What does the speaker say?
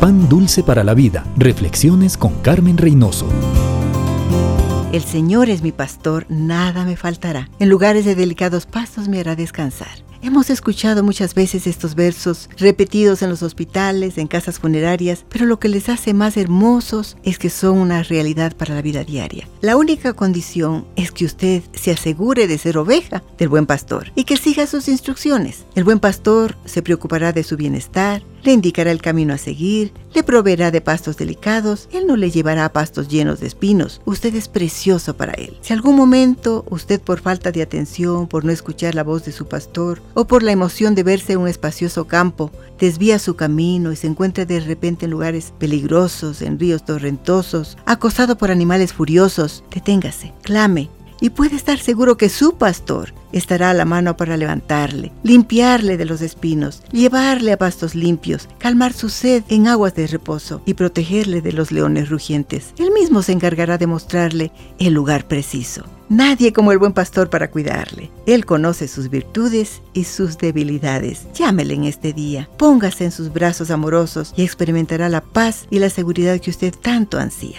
Pan dulce para la vida. Reflexiones con Carmen Reynoso. El Señor es mi pastor, nada me faltará. En lugares de delicados pastos me hará descansar. Hemos escuchado muchas veces estos versos repetidos en los hospitales, en casas funerarias, pero lo que les hace más hermosos es que son una realidad para la vida diaria. La única condición es que usted se asegure de ser oveja del buen pastor y que siga sus instrucciones. El buen pastor se preocupará de su bienestar, le indicará el camino a seguir, le proveerá de pastos delicados, él no le llevará a pastos llenos de espinos. Usted es precioso para él. Si algún momento usted por falta de atención, por no escuchar la voz de su pastor, o por la emoción de verse en un espacioso campo, desvía su camino y se encuentra de repente en lugares peligrosos, en ríos torrentosos, acosado por animales furiosos, deténgase, clame, y puede estar seguro que su pastor estará a la mano para levantarle, limpiarle de los espinos, llevarle a pastos limpios, calmar su sed en aguas de reposo y protegerle de los leones rugientes. Él mismo se encargará de mostrarle el lugar preciso. Nadie como el buen pastor para cuidarle. Él conoce sus virtudes y sus debilidades. Llámele en este día, póngase en sus brazos amorosos y experimentará la paz y la seguridad que usted tanto ansía.